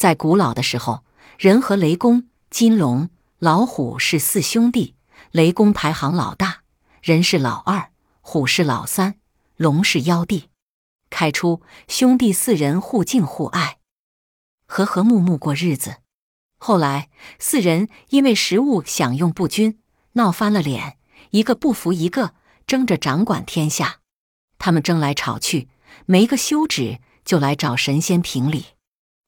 在古老的时候，人和雷公、金龙、老虎是四兄弟，雷公排行老大，人是老二，虎是老三，龙是幺弟。开初，兄弟四人互敬互爱，和和睦睦过日子。后来，四人因为食物享用不均，闹翻了脸，一个不服一个，争着掌管天下。他们争来吵去，没个休止，就来找神仙评理。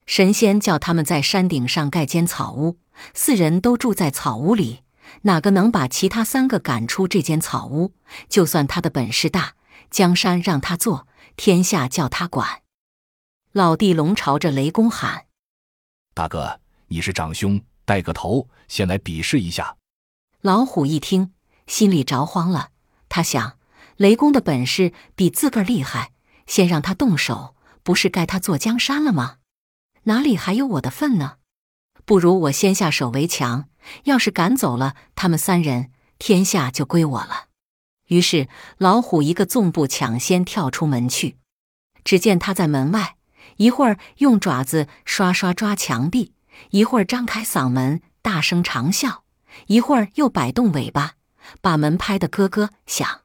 神仙叫他们在山顶上盖间草屋，四人都住在草屋里。哪个能把其他三个赶出这间草屋，就算他的本事大，江山让他做，天下叫他管。老地龙朝着雷公喊：“大哥，你是长兄，带个头，先来比试一下。”老虎一听，心里着慌了。他想，雷公的本事比自个儿厉害，先让他动手，不是该他坐江山了吗？哪里还有我的份呢？不如我先下手为强，要是赶走了他们三人，天下就归我了。于是老虎一个纵步抢先跳出门去。只见他在门外，一会儿用爪子刷刷抓墙壁，一会儿张开嗓门大声长啸，一会儿又摆动尾巴，把门拍得咯咯响。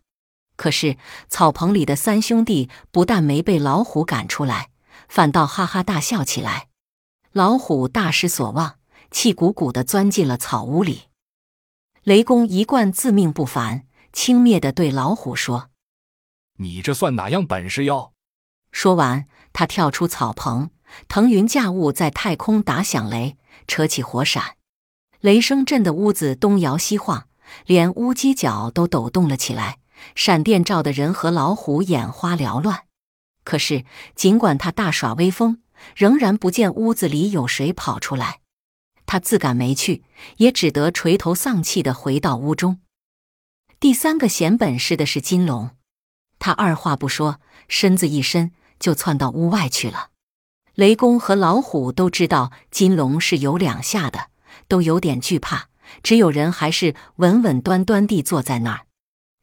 可是草棚里的三兄弟不但没被老虎赶出来。反倒哈哈大笑起来，老虎大失所望，气鼓鼓地钻进了草屋里。雷公一贯自命不凡，轻蔑地对老虎说：“你这算哪样本事哟？”说完，他跳出草棚，腾云驾雾在太空打响雷，扯起火闪，雷声震得屋子东摇西晃，连屋犄角都抖动了起来，闪电照的人和老虎眼花缭乱。可是，尽管他大耍威风，仍然不见屋子里有谁跑出来。他自感没趣，也只得垂头丧气的回到屋中。第三个显本事的是金龙，他二话不说，身子一伸就窜到屋外去了。雷公和老虎都知道金龙是有两下的，都有点惧怕，只有人还是稳稳端端地坐在那儿。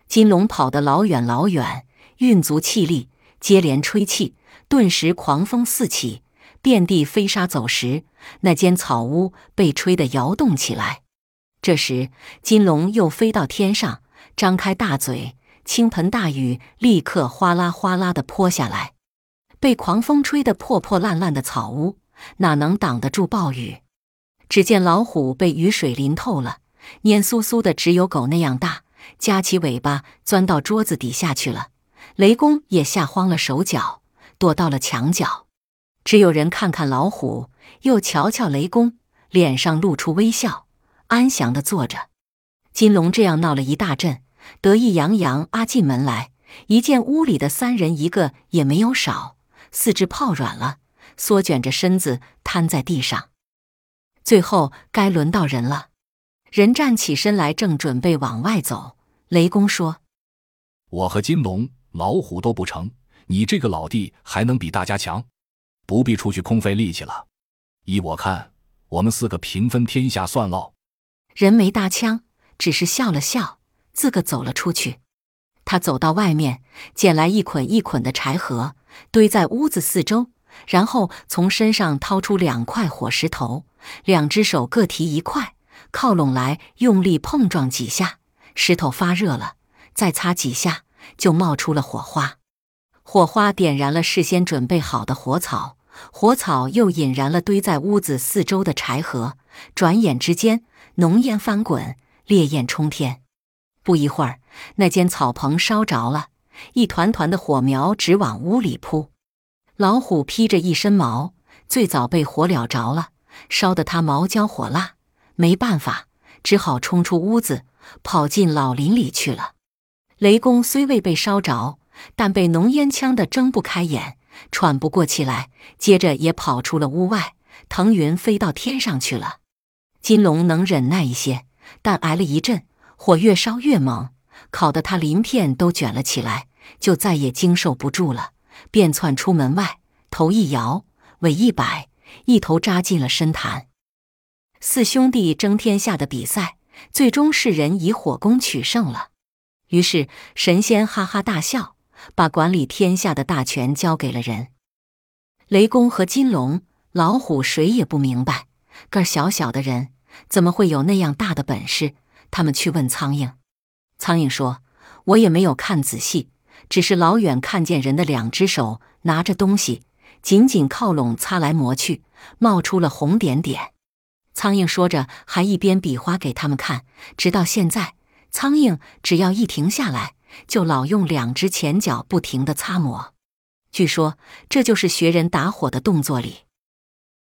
金龙跑得老远老远，运足气力。接连吹气，顿时狂风四起，遍地飞沙走石。那间草屋被吹得摇动起来。这时，金龙又飞到天上，张开大嘴，倾盆大雨立刻哗啦哗啦地泼下来。被狂风吹得破破烂烂的草屋，哪能挡得住暴雨？只见老虎被雨水淋透了，蔫酥酥的，只有狗那样大，夹起尾巴钻到桌子底下去了。雷公也吓慌了手脚，躲到了墙角。只有人看看老虎，又瞧瞧雷公，脸上露出微笑，安详的坐着。金龙这样闹了一大阵，得意洋洋啊进门来，一见屋里的三人一个也没有少，四肢泡软了，缩卷着身子瘫在地上。最后该轮到人了，人站起身来，正准备往外走，雷公说：“我和金龙。”老虎都不成，你这个老弟还能比大家强？不必出去空费力气了。依我看，我们四个平分天下算喽。人没搭腔，只是笑了笑，自个走了出去。他走到外面，捡来一捆一捆的柴禾，堆在屋子四周，然后从身上掏出两块火石头，两只手各提一块，靠拢来，用力碰撞几下，石头发热了，再擦几下。就冒出了火花，火花点燃了事先准备好的火草，火草又引燃了堆在屋子四周的柴禾。转眼之间，浓烟翻滚，烈焰冲天。不一会儿，那间草棚烧着了，一团团的火苗直往屋里扑。老虎披着一身毛，最早被火燎着了，烧得它毛焦火辣，没办法，只好冲出屋子，跑进老林里去了。雷公虽未被烧着，但被浓烟呛得睁不开眼，喘不过气来。接着也跑出了屋外，腾云飞到天上去了。金龙能忍耐一些，但挨了一阵，火越烧越猛，烤得他鳞片都卷了起来，就再也经受不住了，便窜出门外，头一摇，尾一摆，一头扎进了深潭。四兄弟争天下的比赛，最终是人以火攻取胜了。于是神仙哈哈大笑，把管理天下的大权交给了人。雷公和金龙、老虎谁也不明白，个儿小小的人怎么会有那样大的本事？他们去问苍蝇，苍蝇说：“我也没有看仔细，只是老远看见人的两只手拿着东西，紧紧靠拢，擦来磨去，冒出了红点点。”苍蝇说着，还一边比划给他们看。直到现在，苍蝇只要一停下来，就老用两只前脚不停地擦抹。据说这就是学人打火的动作里。